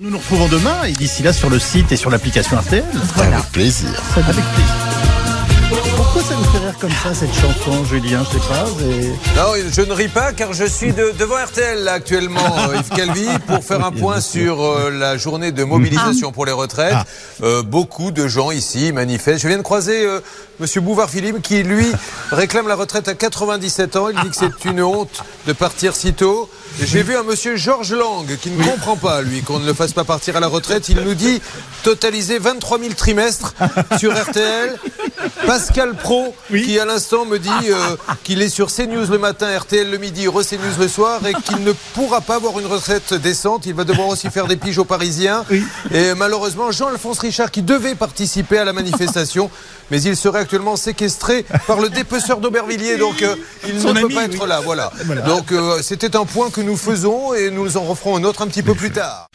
Nous nous retrouvons demain et d'ici là sur le site et sur l'application RTL. Avec plaisir. Avec plaisir. Pourquoi ça nous fait rire comme ça cette chanson, Julien Je sais pas. mais- Non, je ne ris pas car je suis de- devant RTL là, actuellement, euh, Yves Calvi, pour faire un point sur euh, la journée de mobilisation pour les retraites. Euh, beaucoup de gens ici manifestent. Je viens de croiser euh, Monsieur Bouvard-Philippe qui, lui, réclame la retraite à 97 ans. Il dit que c'est une honte de partir si tôt. J'ai vu un Monsieur Georges Lang qui ne comprend pas, lui, qu'on ne le fasse pas partir à la retraite. Il nous dit totaliser 23 000 trimestres sur RTL. Pascal Pro, qui à l'instant me dit euh, qu'il est sur CNews le matin, RTL le midi, re CNews le soir, et qu'il ne pourra pas avoir une retraite décente. Il va devoir aussi faire des piges aux Parisiens. Et malheureusement, Jean-Alphonse Richard, qui devait participer à la manifestation, mais il serait actuellement séquestré par le dépeceur d'Aubervilliers, donc euh, il Son ne peut pas oui. être là. Voilà. Donc euh, c'était un point que nous faisons et nous en referons un autre un petit peu plus tard.